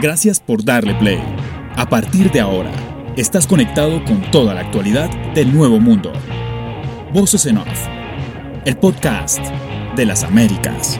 Gracias por darle play. A partir de ahora, estás conectado con toda la actualidad del nuevo mundo. Voces en Off, el podcast de las Américas.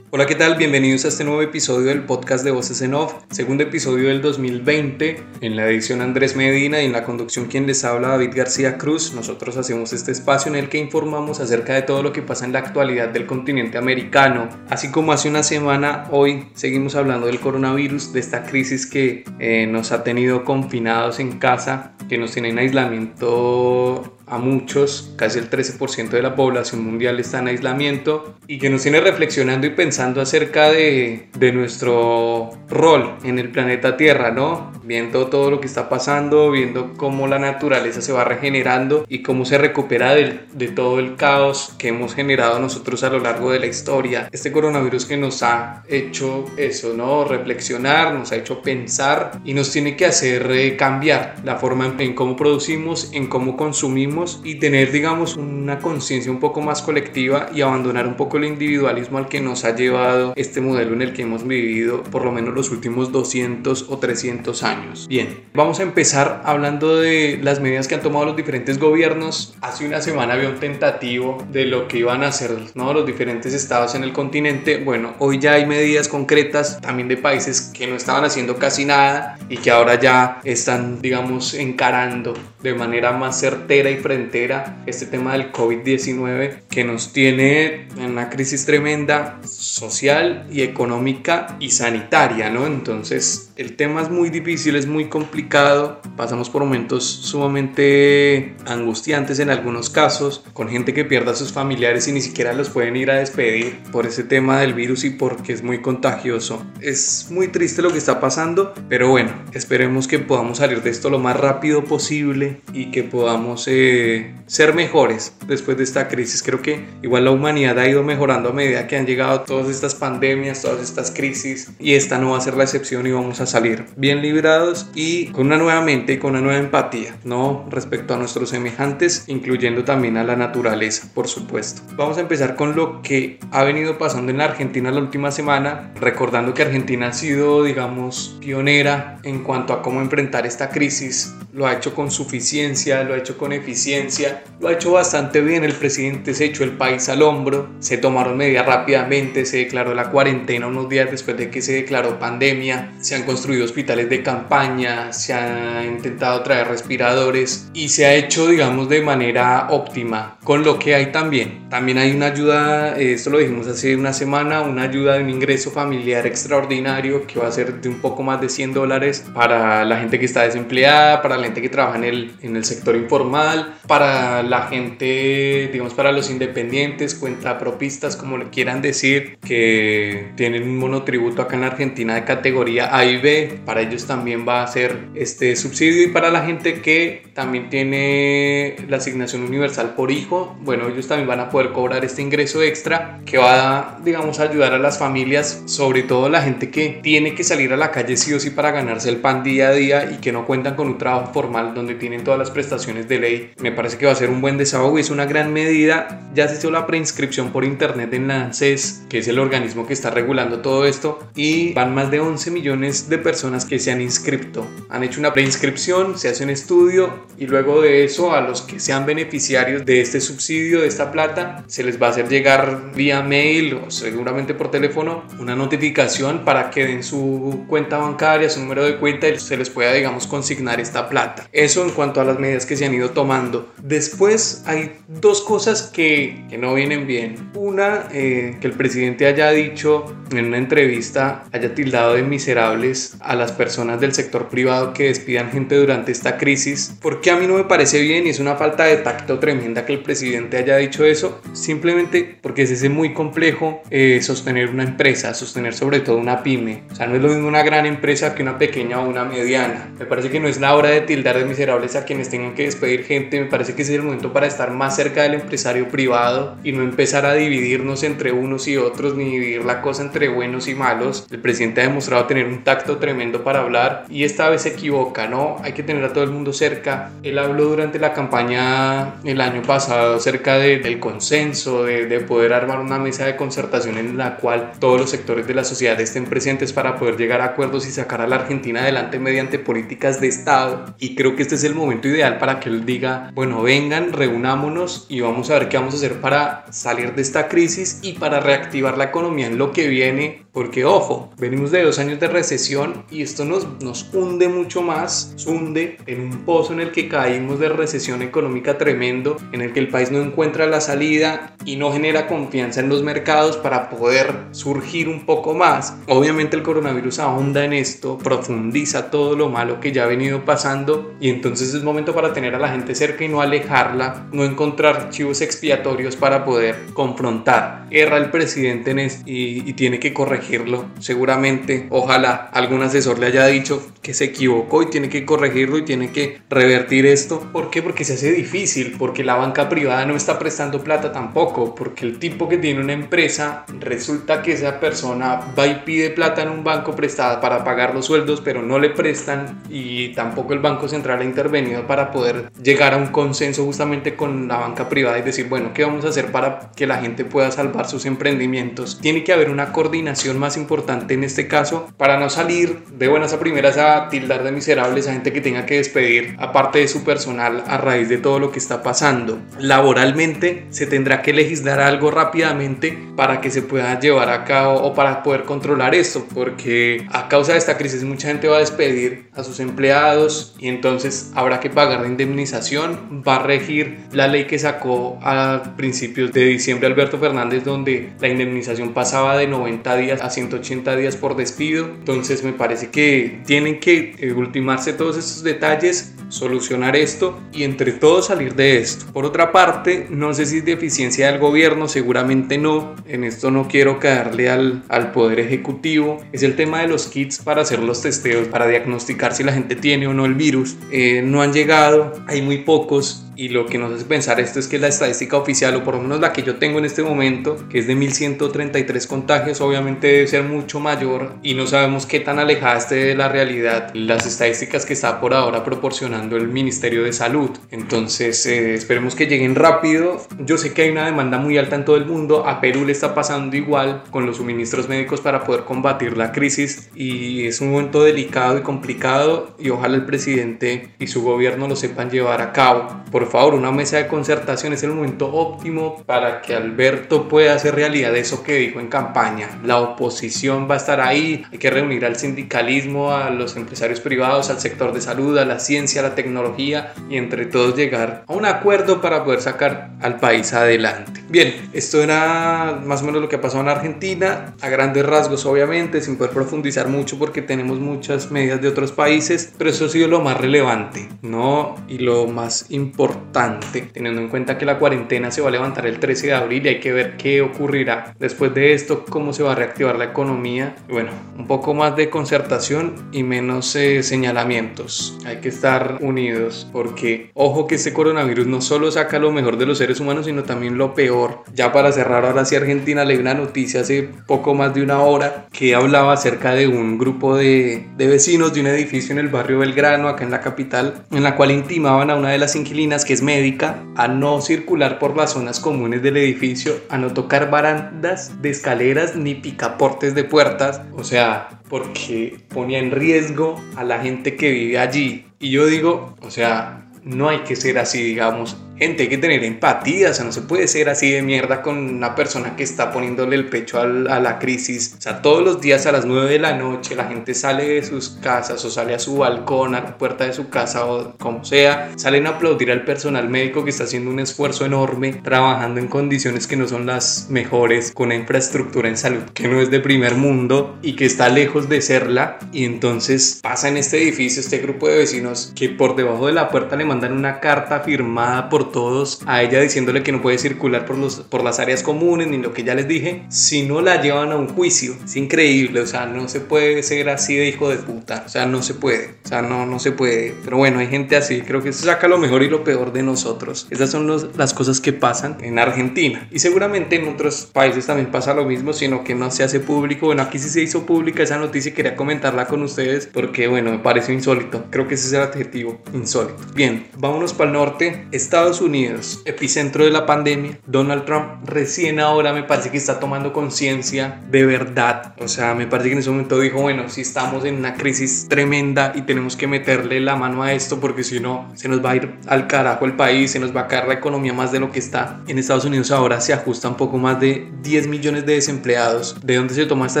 Hola, ¿qué tal? Bienvenidos a este nuevo episodio del podcast de Voces en Off, segundo episodio del 2020. En la edición Andrés Medina y en la conducción quien les habla David García Cruz. Nosotros hacemos este espacio en el que informamos acerca de todo lo que pasa en la actualidad del continente americano. Así como hace una semana, hoy seguimos hablando del coronavirus, de esta crisis que eh, nos ha tenido confinados en casa, que nos tiene en aislamiento muchos, casi el 13% de la población mundial está en aislamiento y que nos tiene reflexionando y pensando acerca de, nuestro rol en el planeta Tierra, ¿no? Viendo todo lo que está pasando, viendo cómo la naturaleza se va regenerando y cómo se recupera de, todo el caos que hemos generado nosotros a lo largo de la historia. Este coronavirus que nos ha hecho eso, ¿no? Reflexionar, nos ha hecho pensar y nos tiene que hacer eh, cambiar la forma en, en cómo producimos, en cómo consumimos y tener, digamos, una conciencia un poco más colectiva y abandonar un poco el individualismo al que nos ha llevado este modelo en el que hemos vivido por lo menos los últimos 200 o 300 años. Bien, vamos a empezar hablando de las medidas que han tomado los diferentes gobiernos. Hace una semana había un tentativo de lo que iban a hacer ¿no? los diferentes estados en el continente. Bueno, hoy ya hay medidas concretas también de países que no estaban haciendo casi nada y que ahora ya están, digamos, encarando de manera más certera y frentera este tema del COVID-19 que nos tiene en una crisis tremenda social y económica y sanitaria, ¿no? Entonces el tema es muy difícil, es muy complicado, pasamos por momentos sumamente angustiantes en algunos casos, con gente que pierda a sus familiares y ni siquiera los pueden ir a despedir por ese tema del virus y porque es muy contagioso. Es muy triste lo que está pasando, pero bueno, esperemos que podamos salir de esto lo más rápido posible y que podamos eh, ser mejores después de esta crisis. Creo que igual la humanidad ha ido mejorando a medida que han llegado todas estas pandemias, todas estas crisis y esta no va a ser la excepción y vamos a salir bien librados y con una nueva mente y con una nueva empatía, ¿no? Respecto a nuestros semejantes, incluyendo también a la naturaleza, por supuesto. Vamos a empezar con lo que ha venido pasando en la Argentina la última semana, recordando que Argentina ha sido, digamos, pionera en cuanto a cómo enfrentar esta crisis, lo ha hecho con suficiencia lo ha hecho con eficiencia, lo ha hecho bastante bien. El presidente se echó el país al hombro, se tomaron medidas rápidamente, se declaró la cuarentena unos días después de que se declaró pandemia, se han construido hospitales de campaña, se ha intentado traer respiradores y se ha hecho, digamos, de manera óptima con lo que hay también. También hay una ayuda, esto lo dijimos hace una semana, una ayuda de un ingreso familiar extraordinario que va a ser de un poco más de 100 dólares para la gente que está desempleada, para la gente que trabaja en el en el sector informal, para la gente, digamos, para los independientes, cuentapropistas, como le quieran decir, que tienen un monotributo acá en Argentina de categoría A y B, para ellos también va a ser este subsidio y para la gente que también tiene la asignación universal por hijo, bueno, ellos también van a poder cobrar este ingreso extra que va, digamos, a ayudar a las familias, sobre todo la gente que tiene que salir a la calle sí o sí para ganarse el pan día a día y que no cuentan con un trabajo formal donde tienen todas las prestaciones de ley. Me parece que va a ser un buen desahogo y es una gran medida. Ya se hizo la preinscripción por internet en la CES, que es el organismo que está regulando todo esto, y van más de 11 millones de personas que se han inscrito. Han hecho una preinscripción, se hace un estudio y luego de eso a los que sean beneficiarios de este subsidio, de esta plata, se les va a hacer llegar vía mail o seguramente por teléfono una notificación para que den su cuenta bancaria, su número de cuenta y se les pueda, digamos, consignar esta plata. Eso en cuanto a las medidas que se han ido tomando. Después hay dos cosas que, que no vienen bien. Una, eh, que el presidente haya dicho en una entrevista, haya tildado de miserables a las personas del sector privado que despidan gente durante esta crisis, porque a mí no me parece bien y es una falta de tacto tremenda que el presidente haya dicho eso, simplemente porque es ese muy complejo eh, sostener una empresa, sostener sobre todo una pyme. O sea, no es lo mismo una gran empresa que una pequeña o una mediana. Me parece que no es la hora de tildar de miserables a quienes tengan que despedir gente, me parece que ese es el momento para estar más cerca del empresario privado y no empezar a dividirnos entre unos y otros, ni dividir la cosa entre buenos y malos. El presidente ha demostrado tener un tacto tremendo para hablar y esta vez se equivoca, ¿no? Hay que tener a todo el mundo cerca. Él habló durante la campaña el año pasado acerca del consenso, de, de poder armar una mesa de concertación en la cual todos los sectores de la sociedad estén presentes para poder llegar a acuerdos y sacar a la Argentina adelante mediante políticas de Estado. Y creo que este es el momento ideal para que él diga, bueno, vengan, reunámonos y vamos a ver qué vamos a hacer para salir de esta crisis y para reactivar la economía en lo que viene porque ojo, venimos de dos años de recesión y esto nos, nos hunde mucho más, nos hunde en un pozo en el que caímos de recesión económica tremendo, en el que el país no encuentra la salida y no genera confianza en los mercados para poder surgir un poco más. Obviamente el coronavirus ahonda en esto, profundiza todo lo malo que ya ha venido pasando y entonces es momento para tener a la gente cerca y no alejarla, no encontrar archivos expiatorios para poder confrontar. Erra el presidente en y, y tiene que corregir Seguramente, ojalá algún asesor le haya dicho que se equivocó y tiene que corregirlo y tiene que revertir esto. ¿Por qué? Porque se hace difícil, porque la banca privada no está prestando plata tampoco, porque el tipo que tiene una empresa resulta que esa persona va y pide plata en un banco prestada para pagar los sueldos, pero no le prestan y tampoco el Banco Central ha intervenido para poder llegar a un consenso justamente con la banca privada y decir, bueno, ¿qué vamos a hacer para que la gente pueda salvar sus emprendimientos? Tiene que haber una coordinación más importante en este caso para no salir de buenas a primeras a tildar de miserables a gente que tenga que despedir aparte de su personal a raíz de todo lo que está pasando. Laboralmente se tendrá que legislar algo rápidamente para que se pueda llevar a cabo o para poder controlar esto porque a causa de esta crisis mucha gente va a despedir a sus empleados y entonces habrá que pagar la indemnización. Va a regir la ley que sacó a principios de diciembre Alberto Fernández donde la indemnización pasaba de 90 días a 180 días por despido. Entonces me parece que tienen que eh, ultimarse todos estos detalles, solucionar esto y entre todos salir de esto. Por otra parte, no sé si es deficiencia del gobierno, seguramente no. En esto no quiero caerle al, al poder ejecutivo. Es el tema de los kits para hacer los testeos, para diagnosticar si la gente tiene o no el virus. Eh, no han llegado, hay muy pocos y lo que nos hace pensar esto es que la estadística oficial, o por lo menos la que yo tengo en este momento, que es de 1133 contagios, obviamente debe ser mucho mayor y no sabemos qué tan alejada esté de la realidad las estadísticas que está por ahora proporcionando el Ministerio de Salud. Entonces, eh, esperemos que lleguen rápido. Yo sé que hay una demanda muy alta en todo el mundo. A Perú le está pasando igual con los suministros médicos para poder combatir la crisis y es un momento delicado y complicado y ojalá el presidente y su gobierno lo sepan llevar a cabo. Por favor, una mesa de concertación es el momento óptimo para que Alberto pueda hacer realidad eso que dijo en campaña. La oposición va a estar ahí, hay que reunir al sindicalismo, a los empresarios privados, al sector de salud, a la ciencia, la tecnología y entre todos llegar a un acuerdo para poder sacar al país adelante. Bien, esto era más o menos lo que ha pasado en Argentina, a grandes rasgos obviamente, sin poder profundizar mucho porque tenemos muchas medidas de otros países, pero eso ha sido lo más relevante, ¿no? Y lo más importante teniendo en cuenta que la cuarentena se va a levantar el 13 de abril y hay que ver qué ocurrirá después de esto, cómo se va a reactivar la economía. bueno, un poco más de concertación y menos eh, señalamientos. Hay que estar unidos porque, ojo que este coronavirus no solo saca lo mejor de los seres humanos, sino también lo peor. Ya para cerrar, ahora sí, Argentina leí una noticia hace poco más de una hora que hablaba acerca de un grupo de, de vecinos de un edificio en el barrio Belgrano, acá en la capital, en la cual intimaban a una de las inquilinas que es médica, a no circular por las zonas comunes del edificio, a no tocar barandas de escaleras ni picaportes de puertas, o sea, porque ponía en riesgo a la gente que vive allí. Y yo digo, o sea, no hay que ser así, digamos, Gente, hay que tener empatía, o sea, no se puede ser así de mierda con una persona que está poniéndole el pecho a la crisis. O sea, todos los días a las 9 de la noche la gente sale de sus casas o sale a su balcón, a la puerta de su casa o como sea, salen a aplaudir al personal médico que está haciendo un esfuerzo enorme, trabajando en condiciones que no son las mejores, con una infraestructura en salud que no es de primer mundo y que está lejos de serla. Y entonces pasa en este edificio este grupo de vecinos que por debajo de la puerta le mandan una carta firmada por todos, a ella diciéndole que no puede circular por, los, por las áreas comunes ni lo que ya les dije, si no la llevan a un juicio. Es increíble, o sea, no se puede ser así de hijo de puta, o sea, no se puede, o sea, no, no se puede. Pero bueno, hay gente así, creo que se saca lo mejor y lo peor de nosotros. Esas son las cosas que pasan en Argentina y seguramente en otros países también pasa lo mismo, sino que no se hace público. Bueno, aquí sí se hizo pública esa noticia y quería comentarla con ustedes porque, bueno, me parece insólito. Creo que ese es el adjetivo, insólito. Bien, vámonos para el norte. Estados Unidos, epicentro de la pandemia. Donald Trump recién ahora me parece que está tomando conciencia de verdad. O sea, me parece que en ese momento dijo, bueno, si estamos en una crisis tremenda y tenemos que meterle la mano a esto porque si no, se nos va a ir al carajo el país, se nos va a caer la economía más de lo que está. En Estados Unidos ahora se ajusta un poco más de 10 millones de desempleados. ¿De dónde se toma esta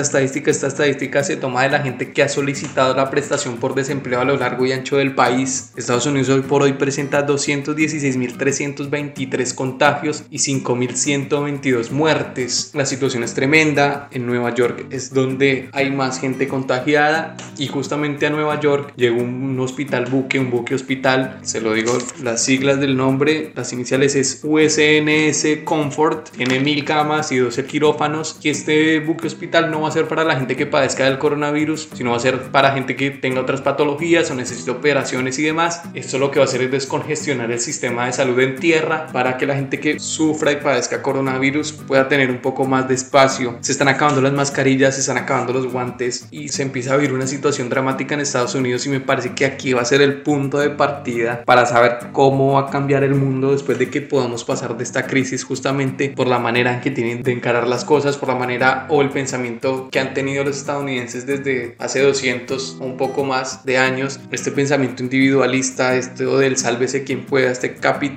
estadística? Esta estadística se toma de la gente que ha solicitado la prestación por desempleo a lo largo y ancho del país. Estados Unidos hoy por hoy presenta 216.323 contagios y 5.122 muertes. La situación es tremenda. En Nueva York es donde hay más gente contagiada y justamente a Nueva York llegó un hospital buque, un buque hospital. Se lo digo, las siglas del nombre, las iniciales es USNS Comfort. Tiene mil camas y 12 quirófanos. Y este buque hospital no va a ser para la gente que padezca del coronavirus, sino va a ser para gente que tenga otras patologías o necesite operaciones y demás. Esto lo que va a hacer es descongestionar el sistema de salud en tierra para que la gente que sufra y padezca coronavirus pueda tener un poco más de espacio. Se están acabando las mascarillas, se están acabando los guantes y se empieza a vivir una situación dramática en Estados Unidos y me parece que aquí va a ser el punto de partida para saber cómo va a cambiar el mundo después de que podamos pasar de esta crisis justamente por la manera en que tienen de encarar las cosas, por la manera o el pensamiento que han tenido los estadounidenses desde hace 200 o un poco más de años, este pensamiento individualista, esto del sálvese quien pueda, este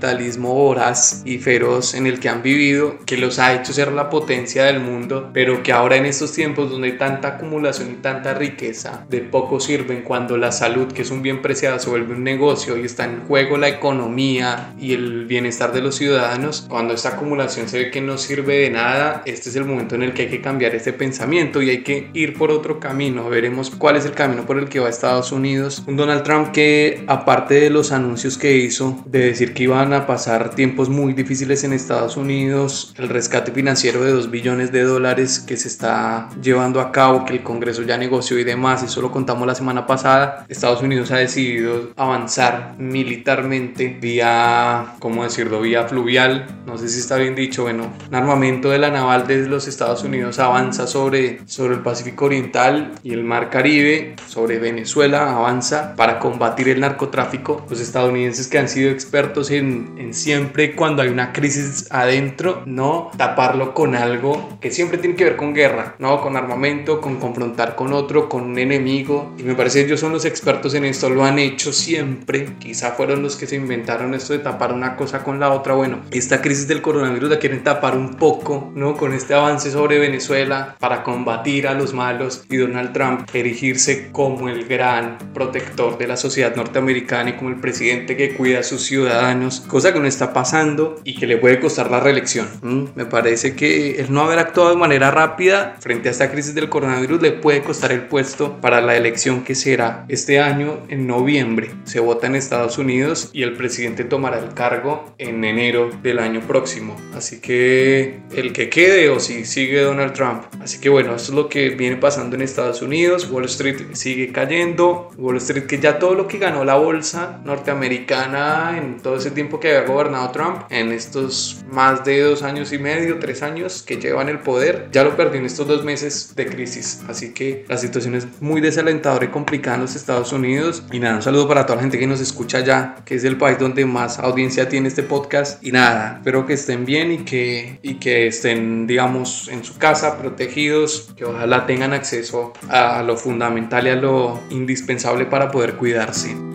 capitalismo voraz y feroz en el que han vivido, que los ha hecho ser la potencia del mundo, pero que ahora en estos tiempos donde hay tanta acumulación y tanta riqueza, de poco sirven cuando la salud, que es un bien preciado, se vuelve un negocio y está en juego la economía y el bienestar de los ciudadanos, cuando esta acumulación se ve que no sirve de nada, este es el momento en el que hay que cambiar este pensamiento y hay que ir por otro camino. Veremos cuál es el camino por el que va Estados Unidos. Un Donald Trump que aparte de los anuncios que hizo de decir que iban a pasar tiempos muy difíciles en Estados Unidos, el rescate financiero de 2 billones de dólares que se está llevando a cabo, que el Congreso ya negoció y demás, eso lo contamos la semana pasada, Estados Unidos ha decidido avanzar militarmente vía, ¿cómo decirlo?, vía fluvial, no sé si está bien dicho, bueno, un armamento de la naval de los Estados Unidos avanza sobre, sobre el Pacífico Oriental y el Mar Caribe, sobre Venezuela, avanza para combatir el narcotráfico. Los estadounidenses que han sido expertos en, en siempre cuando hay una crisis adentro, no taparlo con algo que siempre tiene que ver con guerra, no con armamento, con confrontar con otro, con un enemigo. Y me parece que ellos son los expertos en esto, lo han hecho siempre. Quizá fueron los que se inventaron esto de tapar una cosa con la otra. Bueno, esta crisis del coronavirus la quieren tapar un poco, ¿no? Con este avance sobre Venezuela para combatir a los malos y Donald Trump erigirse como el gran protector de la sociedad norteamericana y como el presidente que cuida a sus ciudadanos, cosa que no está pasando y que le puede costar la reelección. Me parece que el no haber actuado de manera rápida frente a esta crisis del coronavirus le puede costar el puesto para la elección que será este año en noviembre. Se vota en Estados Unidos y el presidente tomará el cargo en enero del año próximo. Así que el que quede o si sigue Donald Trump. Así que bueno, esto es lo que viene pasando en Estados Unidos. Wall Street sigue cayendo. Wall Street que ya todo lo que ganó la bolsa norteamericana en todo ese tiempo que había gobernado Trump, en estos más de dos años y medio, tres años que llevan el poder, ya lo perdió en estos dos meses de crisis. Así que la situación es muy desalentadora y complicada en los Estados Unidos. Y nada, un saludo para toda la gente que nos escucha ya, que es el país donde más audiencia tiene este podcast. Y nada, espero que estén bien y que, y que estén, digamos, en su casa, protegidos, que ojalá tengan acceso a lo fundamental y a lo indispensable para poder cuidarse.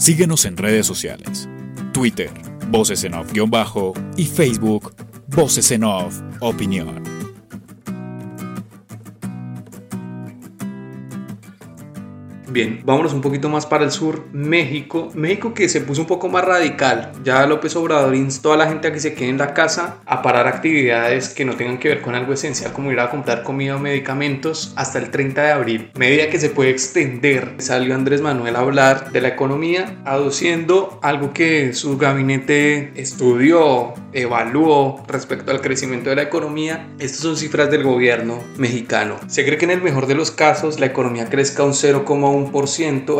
Síguenos en redes sociales. Twitter, Voces en Off-Bajo y Facebook, Voces en Off Opinión. Bien, vámonos un poquito más para el sur, México. México que se puso un poco más radical. Ya López Obrador instó a la gente a que se quede en la casa, a parar actividades que no tengan que ver con algo esencial como ir a comprar comida o medicamentos hasta el 30 de abril. Medida que se puede extender. Salió Andrés Manuel a hablar de la economía, aduciendo algo que su gabinete estudió, evaluó respecto al crecimiento de la economía. Estas son cifras del gobierno mexicano. Se cree que en el mejor de los casos la economía crezca un 0,1%,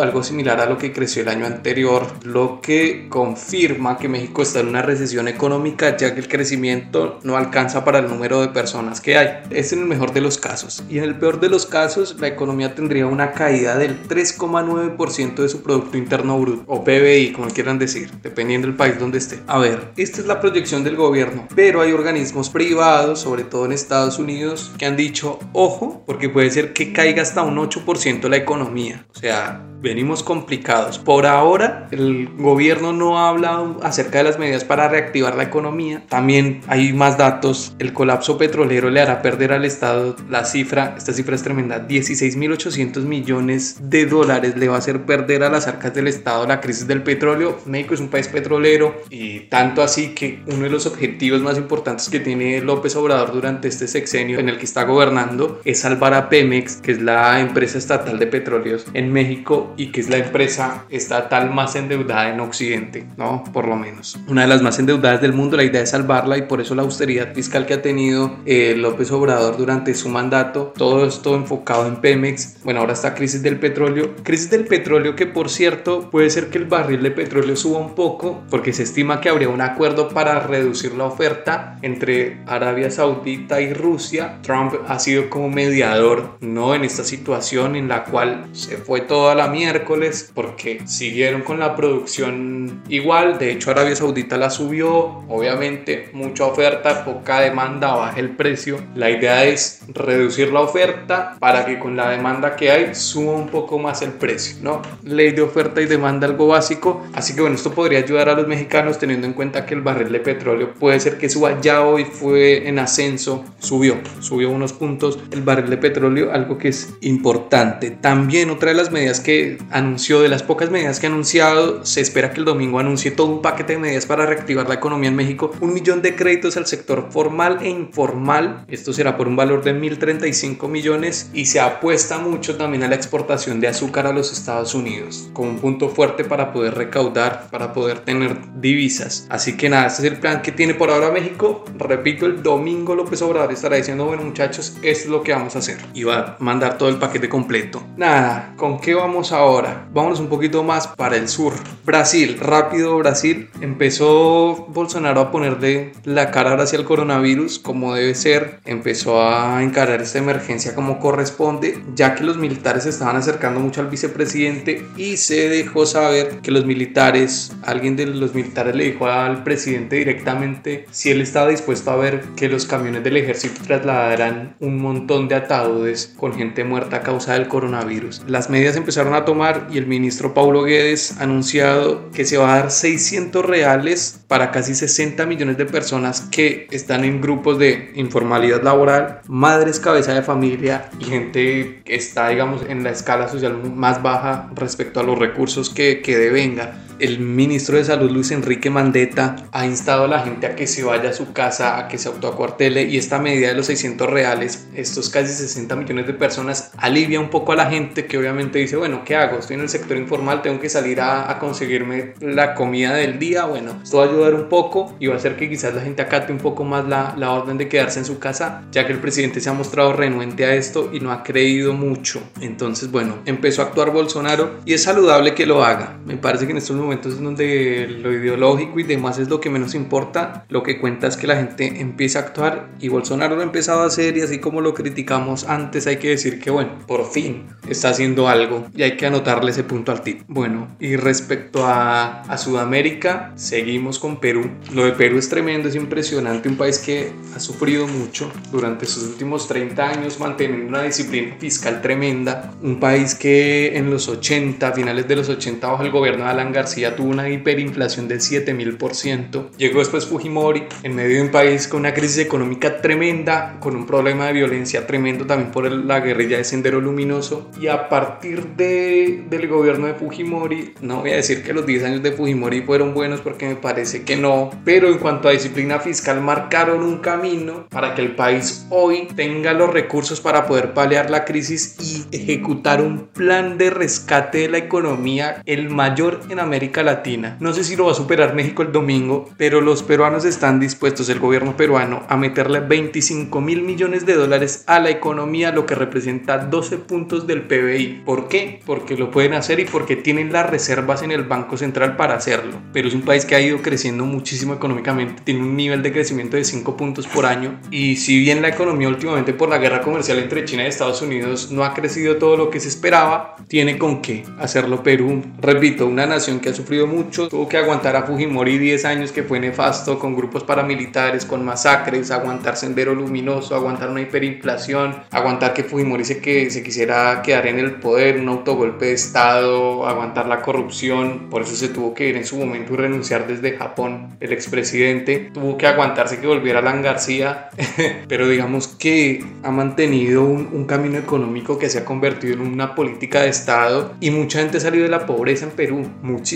algo similar a lo que creció el año anterior, lo que confirma que México está en una recesión económica ya que el crecimiento no alcanza para el número de personas que hay. Es en el mejor de los casos. Y en el peor de los casos, la economía tendría una caída del 3,9% de su Producto Interno Bruto, o PBI, como quieran decir, dependiendo del país donde esté. A ver, esta es la proyección del gobierno, pero hay organismos privados, sobre todo en Estados Unidos, que han dicho, ojo, porque puede ser que caiga hasta un 8% la economía. O sea, venimos complicados. Por ahora, el gobierno no ha hablado acerca de las medidas para reactivar la economía. También hay más datos. El colapso petrolero le hará perder al Estado la cifra, esta cifra es tremenda, 16.800 millones de dólares le va a hacer perder a las arcas del Estado la crisis del petróleo. México es un país petrolero y tanto así que uno de los objetivos más importantes que tiene López Obrador durante este sexenio en el que está gobernando es salvar a Pemex, que es la empresa estatal de petróleos en México y que es la empresa estatal más endeudada en Occidente, ¿no? Por lo menos. Una de las más endeudadas del mundo, la idea es salvarla y por eso la austeridad fiscal que ha tenido eh, López Obrador durante su mandato, todo esto enfocado en Pemex. Bueno, ahora está crisis del petróleo. Crisis del petróleo que por cierto puede ser que el barril de petróleo suba un poco porque se estima que habría un acuerdo para reducir la oferta entre Arabia Saudita y Rusia. Trump ha sido como mediador, ¿no? En esta situación en la cual se fue toda la miércoles porque siguieron con la producción igual. De hecho, Arabia Saudita la subió. Obviamente, mucha oferta, poca demanda, baja el precio. La idea es reducir la oferta para que con la demanda que hay suba un poco más el precio, ¿no? Ley de oferta y demanda, algo básico. Así que bueno, esto podría ayudar a los mexicanos teniendo en cuenta que el barril de petróleo puede ser que suba. Ya hoy fue en ascenso, subió, subió unos puntos el barril de petróleo, algo que es importante. También otra de las medidas que anunció, de las pocas medidas que ha anunciado, se espera que el domingo anuncie todo un paquete de medidas para reactivar la economía en México, un millón de créditos al sector formal e informal, esto será por un valor de 1.035 millones y se apuesta mucho también a la exportación de azúcar a los Estados Unidos, como un punto fuerte para poder recaudar, para poder tener divisas. Así que nada, este es el plan que tiene por ahora México. Repito, el domingo López Obrador estará diciendo, bueno muchachos, esto es lo que vamos a hacer. Y va a mandar todo el paquete completo. Nada, ¿con qué vamos ahora. Vámonos un poquito más para el sur. Brasil, rápido Brasil. Empezó Bolsonaro a ponerle la cara hacia el coronavirus como debe ser. Empezó a encarar esta emergencia como corresponde, ya que los militares se estaban acercando mucho al vicepresidente y se dejó saber que los militares, alguien de los militares le dijo al presidente directamente si él estaba dispuesto a ver que los camiones del ejército trasladaran un montón de ataúdes con gente muerta a causa del coronavirus. Las medidas empezaron a tomar y el ministro Paulo Guedes ha anunciado que se va a dar 600 reales para casi 60 millones de personas que están en grupos de informalidad laboral, madres cabeza de familia y gente que está, digamos, en la escala social más baja respecto a los recursos que, que devenga el ministro de Salud Luis Enrique Mandetta ha instado a la gente a que se vaya a su casa, a que se autoacuartele y esta medida de los 600 reales, estos casi 60 millones de personas, alivia un poco a la gente que obviamente dice, bueno, ¿qué hago? Estoy en el sector informal, tengo que salir a, conseguirme la comida del día, bueno, esto va a ayudar un poco y va a hacer que quizás la gente acate un poco más la, la orden de quedarse en su casa, ya que el presidente se ha mostrado renuente a esto y no ha creído mucho. Entonces, bueno, empezó a actuar Bolsonaro y es saludable que lo haga. Me parece que en estos momentos momentos en donde lo ideológico y demás es lo que menos importa, lo que cuenta es que la gente empieza a actuar y Bolsonaro lo ha empezado a hacer y así como lo criticamos antes hay que decir que bueno, por fin está haciendo algo y hay que anotarle ese punto al tip. Bueno, y respecto a, a Sudamérica, seguimos con Perú. Lo de Perú es tremendo, es impresionante, un país que ha sufrido mucho durante sus últimos 30 años manteniendo una disciplina fiscal tremenda, un país que en los 80, finales de los 80 bajo el gobierno de Alan García García tuvo una hiperinflación del 7000%. Llegó después Fujimori en medio de un país con una crisis económica tremenda, con un problema de violencia tremendo también por la guerrilla de Sendero Luminoso. Y a partir de, del gobierno de Fujimori, no voy a decir que los 10 años de Fujimori fueron buenos porque me parece que no, pero en cuanto a disciplina fiscal marcaron un camino para que el país hoy tenga los recursos para poder paliar la crisis y ejecutar un plan de rescate de la economía, el mayor en América Latina. No sé si lo va a superar México el domingo, pero los peruanos están dispuestos, el gobierno peruano, a meterle 25 mil millones de dólares a la economía, lo que representa 12 puntos del PBI. ¿Por qué? Porque lo pueden hacer y porque tienen las reservas en el Banco Central para hacerlo. Pero es un país que ha ido creciendo muchísimo económicamente, tiene un nivel de crecimiento de 5 puntos por año y si bien la economía últimamente por la guerra comercial entre China y Estados Unidos no ha crecido todo lo que se esperaba, tiene con qué hacerlo Perú. Repito, una nación que ha sufrido mucho, tuvo que aguantar a Fujimori 10 años que fue nefasto con grupos paramilitares, con masacres, aguantar Sendero Luminoso, aguantar una hiperinflación, aguantar que Fujimori se, que, se quisiera quedar en el poder, un autogolpe de Estado, aguantar la corrupción, por eso se tuvo que ir en su momento y renunciar desde Japón el expresidente, tuvo que aguantarse que volviera Alan García, pero digamos que ha mantenido un, un camino económico que se ha convertido en una política de Estado y mucha gente ha salido de la pobreza en Perú,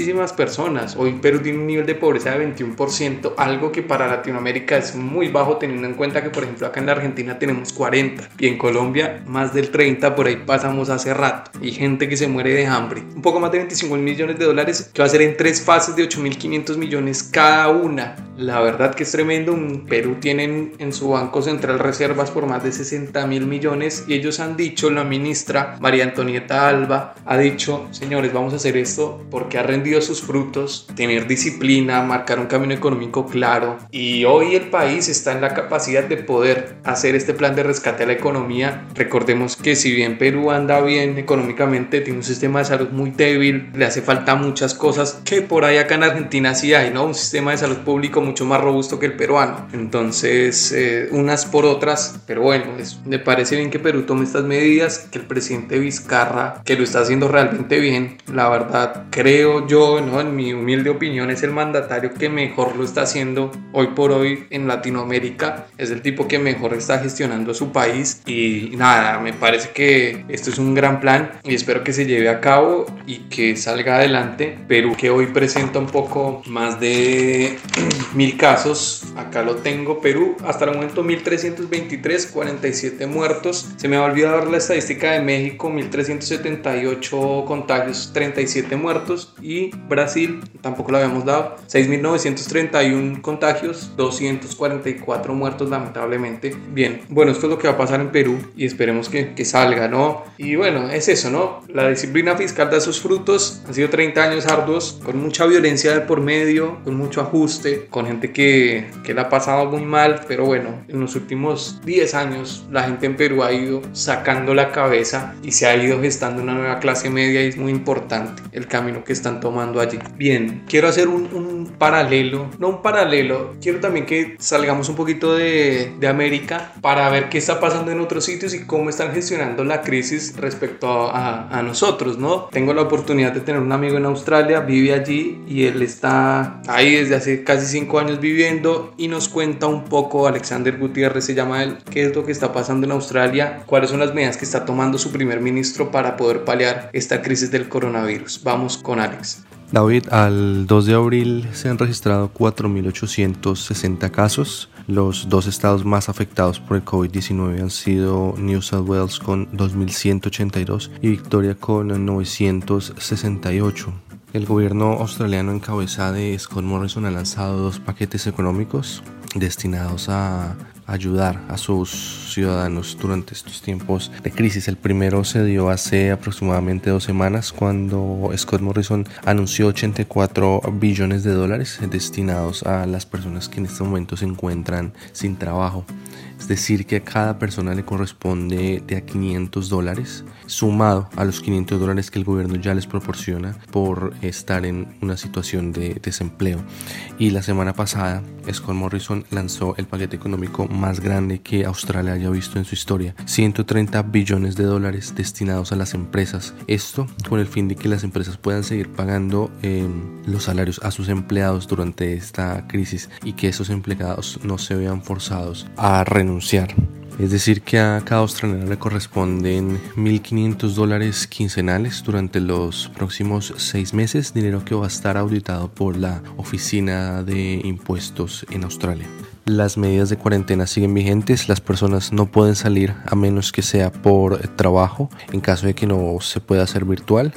muchísimas personas. Hoy Perú tiene un nivel de pobreza de 21%, algo que para Latinoamérica es muy bajo teniendo en cuenta que por ejemplo acá en la Argentina tenemos 40 y en Colombia más del 30, por ahí pasamos hace rato. Y gente que se muere de hambre. Un poco más de 25 mil millones de dólares que va a ser en tres fases de 8.500 millones cada una. La verdad que es tremendo. Perú tienen en su Banco Central reservas por más de 60 mil millones y ellos han dicho, la ministra María Antonieta Alba ha dicho, señores, vamos a hacer esto porque ha rendido sus frutos, tener disciplina, marcar un camino económico claro y hoy el país está en la capacidad de poder hacer este plan de rescate a la economía. Recordemos que si bien Perú anda bien económicamente, tiene un sistema de salud muy débil, le hace falta muchas cosas que por ahí acá en Argentina sí hay, ¿no? Un sistema de salud público mucho más robusto que el peruano. Entonces, eh, unas por otras, pero bueno, me parece bien que Perú tome estas medidas, que el presidente Vizcarra, que lo está haciendo realmente bien, la verdad, creo yo, ¿no? En mi humilde opinión, es el mandatario que mejor lo está haciendo hoy por hoy en Latinoamérica, es el tipo que mejor está gestionando su país y nada, me parece que esto es un gran plan y espero que se lleve a cabo y que salga adelante. Perú que hoy presenta un poco más de mil casos, acá lo tengo, Perú hasta el momento 1323, 47 muertos. Se me ha olvidado dar la estadística de México, 1378 contagios, 37 muertos y Brasil tampoco lo habíamos dado, 6931 contagios, 244 muertos lamentablemente. Bien, bueno, esto es lo que va a pasar en Perú y esperemos que, que salga, ¿no? Y bueno, es eso, ¿no? La disciplina fiscal da sus frutos, han sido 30 años arduos, con mucha violencia de por medio, con mucho ajuste, con gente que, que la ha pasado muy mal, pero bueno, en los últimos 10 años la gente en Perú ha ido sacando la cabeza y se ha ido gestando una nueva clase media y es muy importante el camino que están tomando allí. Bien, quiero hacer un, paralelo, no un paralelo, quiero también que salgamos un poquito de, América para ver qué está pasando en otros sitios y cómo están gestionando la crisis respecto a, a, nosotros, ¿no? Tengo la oportunidad de tener un amigo en Australia, vive allí y él está ahí desde hace casi 5 años viviendo y nos cuenta un poco, Alexander Gutiérrez se llama él, qué es lo que está pasando en Australia, cuáles son las medidas que está tomando su primer ministro para poder paliar esta crisis del coronavirus. Vamos con Alex. David, al 2 de abril se han registrado 4.860 casos. Los dos estados más afectados por el COVID-19 han sido New South Wales con 2.182 y Victoria con 968. El gobierno australiano en cabeza de Scott Morrison ha lanzado dos paquetes económicos destinados a ayudar a sus ciudadanos durante estos tiempos de crisis. El primero se dio hace aproximadamente dos semanas cuando Scott Morrison anunció 84 billones de dólares destinados a las personas que en este momento se encuentran sin trabajo. Es decir, que a cada persona le corresponde de a 500 dólares, sumado a los 500 dólares que el gobierno ya les proporciona por estar en una situación de desempleo. Y la semana pasada, Scott Morrison lanzó el paquete económico más grande que Australia haya visto en su historia. 130 billones de dólares destinados a las empresas. Esto con el fin de que las empresas puedan seguir pagando eh, los salarios a sus empleados durante esta crisis y que esos empleados no se vean forzados a renunciar. Es decir, que a cada australiano le corresponden 1.500 dólares quincenales durante los próximos seis meses, dinero que va a estar auditado por la Oficina de Impuestos en Australia. Las medidas de cuarentena siguen vigentes, las personas no pueden salir a menos que sea por trabajo, en caso de que no se pueda hacer virtual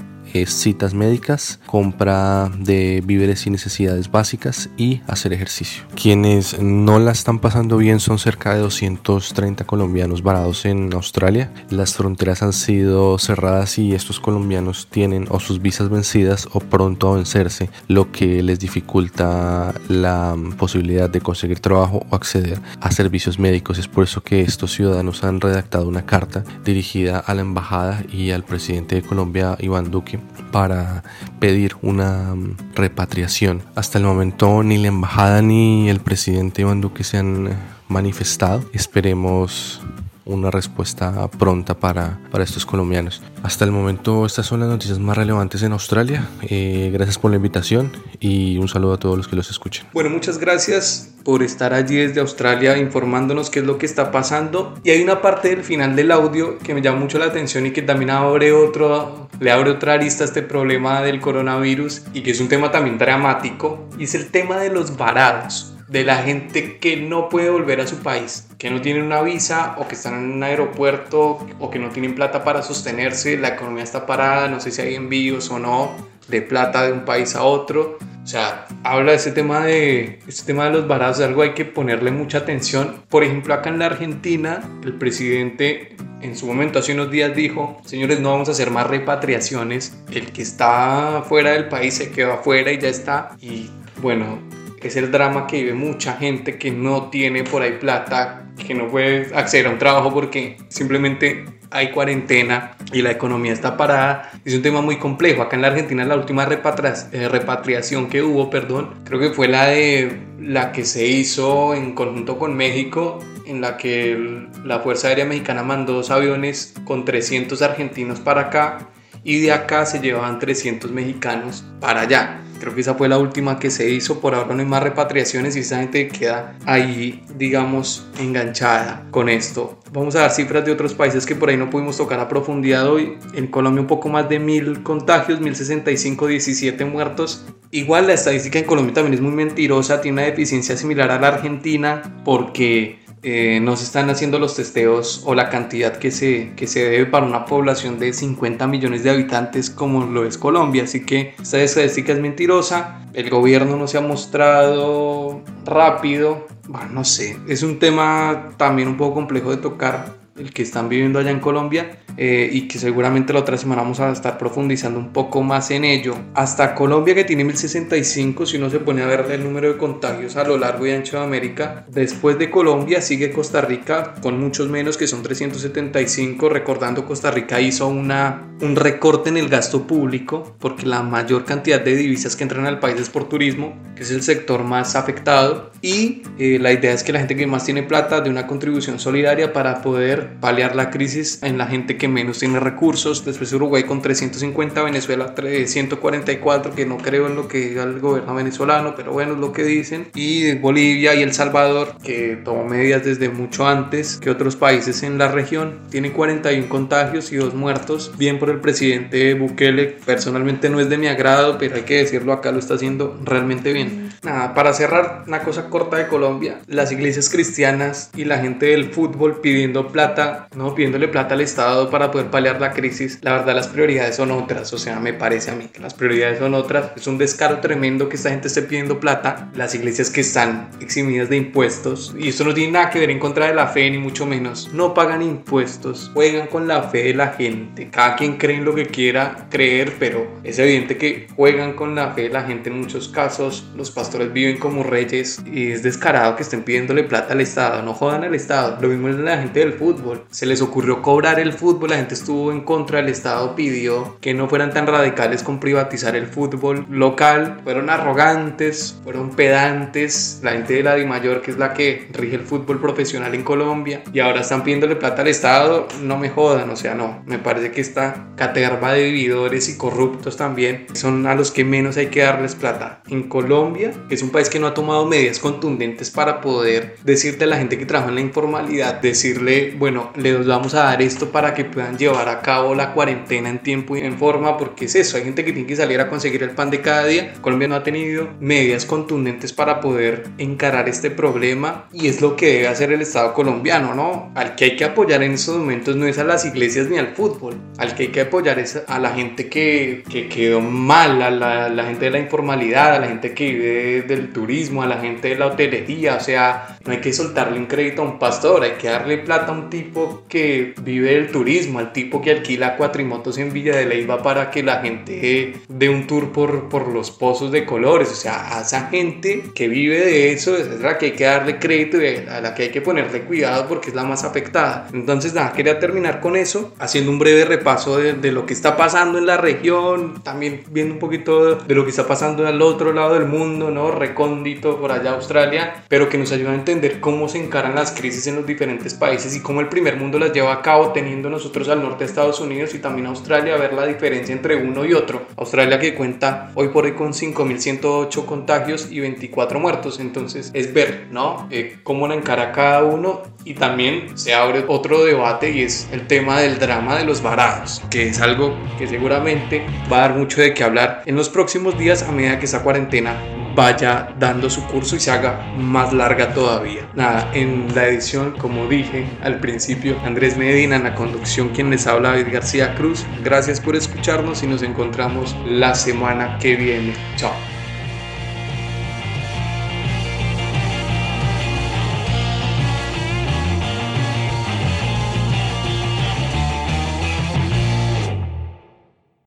citas médicas, compra de víveres y necesidades básicas y hacer ejercicio. Quienes no la están pasando bien son cerca de 230 colombianos varados en Australia. Las fronteras han sido cerradas y estos colombianos tienen o sus visas vencidas o pronto a vencerse, lo que les dificulta la posibilidad de conseguir trabajo o acceder a servicios médicos. Es por eso que estos ciudadanos han redactado una carta dirigida a la embajada y al presidente de Colombia, Iván Duque, para pedir una mm, repatriación. Hasta el momento ni la embajada ni el presidente Iván Duque se han eh, manifestado. Esperemos una respuesta pronta para, para estos colombianos. Hasta el momento estas son las noticias más relevantes en Australia. Eh, gracias por la invitación y un saludo a todos los que los escuchen. Bueno, muchas gracias por estar allí desde Australia informándonos qué es lo que está pasando. Y hay una parte del final del audio que me llama mucho la atención y que también abre otro, le abre otra arista a este problema del coronavirus y que es un tema también dramático y es el tema de los varados de la gente que no puede volver a su país, que no tienen una visa o que están en un aeropuerto o que no tienen plata para sostenerse, la economía está parada, no sé si hay envíos o no de plata de un país a otro. O sea, habla de ese tema de, este tema de los baratos, algo hay que ponerle mucha atención. Por ejemplo, acá en la Argentina, el presidente en su momento hace unos días dijo, señores, no vamos a hacer más repatriaciones. El que está fuera del país se quedó afuera y ya está. Y bueno, es el drama que vive mucha gente que no tiene por ahí plata, que no puede acceder a un trabajo porque simplemente hay cuarentena y la economía está parada. Es un tema muy complejo. Acá en la Argentina la última eh, repatriación que hubo, perdón, creo que fue la de la que se hizo en conjunto con México, en la que la Fuerza Aérea Mexicana mandó dos aviones con 300 argentinos para acá y de acá se llevaban 300 mexicanos para allá. Creo que esa fue la última que se hizo. Por ahora no hay más repatriaciones y esa gente queda ahí, digamos, enganchada con esto. Vamos a dar cifras de otros países que por ahí no pudimos tocar a profundidad hoy. En Colombia un poco más de mil contagios, 1065, 17 muertos. Igual la estadística en Colombia también es muy mentirosa, tiene una deficiencia similar a la Argentina porque eh, no se están haciendo los testeos o la cantidad que se, que se debe para una población de 50 millones de habitantes como lo es Colombia. Así que esta estadística es mentirosa. El gobierno no se ha mostrado rápido. Bueno, no sé, es un tema también un poco complejo de tocar el que están viviendo allá en Colombia eh, y que seguramente la otra semana vamos a estar profundizando un poco más en ello. Hasta Colombia que tiene 1065, si uno se pone a ver el número de contagios a lo largo y ancho de América, después de Colombia sigue Costa Rica con muchos menos que son 375, recordando Costa Rica hizo una, un recorte en el gasto público porque la mayor cantidad de divisas que entran al país es por turismo, que es el sector más afectado y eh, la idea es que la gente que más tiene plata de una contribución solidaria para poder paliar la crisis en la gente que menos tiene recursos. Después Uruguay con 350, Venezuela 144, que no creo en lo que diga el gobierno venezolano, pero bueno, es lo que dicen. Y Bolivia y El Salvador, que tomó medidas desde mucho antes que otros países en la región, tienen 41 contagios y dos muertos. Bien por el presidente Bukele, personalmente no es de mi agrado, pero hay que decirlo, acá lo está haciendo realmente bien. Nada, para cerrar, una cosa corta de Colombia, las iglesias cristianas y la gente del fútbol pidiendo plata ¿no? Pidiéndole plata al Estado para poder paliar la crisis, la verdad las prioridades son otras, o sea, me parece a mí que las prioridades son otras. Es un descaro tremendo que esta gente esté pidiendo plata, las iglesias que están eximidas de impuestos, y esto no tiene nada que ver en contra de la fe, ni mucho menos, no pagan impuestos, juegan con la fe de la gente, cada quien cree en lo que quiera creer, pero es evidente que juegan con la fe de la gente en muchos casos, los pastores viven como reyes y es descarado que estén pidiéndole plata al Estado, no jodan al Estado, lo mismo es la gente del fútbol. Se les ocurrió cobrar el fútbol la gente estuvo en contra, el Estado pidió que no fueran tan radicales con privatizar el fútbol local, fueron arrogantes, fueron pedantes, la gente de la DIMAYOR que es la que rige el fútbol profesional en Colombia y ahora están pidiéndole plata al Estado, no me jodan, o sea, no, me parece que esta caterva de vividores y corruptos también son a los que menos hay que darles plata. En Colombia, que es un país que no ha tomado medidas contundentes para poder decirte a la gente que trabaja en la informalidad, decirle, bueno, les vamos a dar esto para que puedan llevar a cabo la cuarentena en tiempo y en forma, porque es eso, hay gente que tiene que salir a conseguir el pan de cada día. Colombia no ha tenido medidas contundentes para poder encarar este problema y es lo que debe hacer el Estado colombiano, ¿no? Al que hay que apoyar en estos momentos no es a las iglesias ni al fútbol, al que hay que apoyar es a la gente que, que quedó mal, a la, la gente de la informalidad, a la gente que vive del turismo, a la gente de la hotelería, o sea, no hay que soltarle un crédito a un pastor, hay que darle plata a un tipo que vive del turismo, al tipo que alquila cuatrimotos en Villa de Leyva para que la gente dé un tour por, por los pozos de colores, o sea, a esa gente que vive de eso es la que hay que darle crédito y a la que hay que ponerle cuidado porque es la más afectada. Entonces, nada, quería terminar con eso, haciendo un breve repaso de, de lo que está pasando en la región, también viendo un poquito de lo que está pasando al otro lado del mundo, ¿no? Recóndito por allá Australia, pero que nos ayuda a entender cómo se encaran las crisis en los diferentes países y cómo el primer mundo las lleva a cabo teniendo nosotros al norte de Estados Unidos y también Australia a ver la diferencia entre uno y otro. Australia que cuenta hoy por hoy con 5.108 contagios y 24 muertos, entonces es ver, ¿no? Eh, cómo la encara cada uno y también se abre otro debate y es el tema del drama de los varados, que es algo que seguramente va a dar mucho de qué hablar en los próximos días a medida que esa cuarentena vaya dando su curso y se haga más larga todavía. Nada, en la edición, como dije al principio, Andrés Medina, en la conducción, quien les habla, David García Cruz. Gracias por escucharnos y nos encontramos la semana que viene. Chao.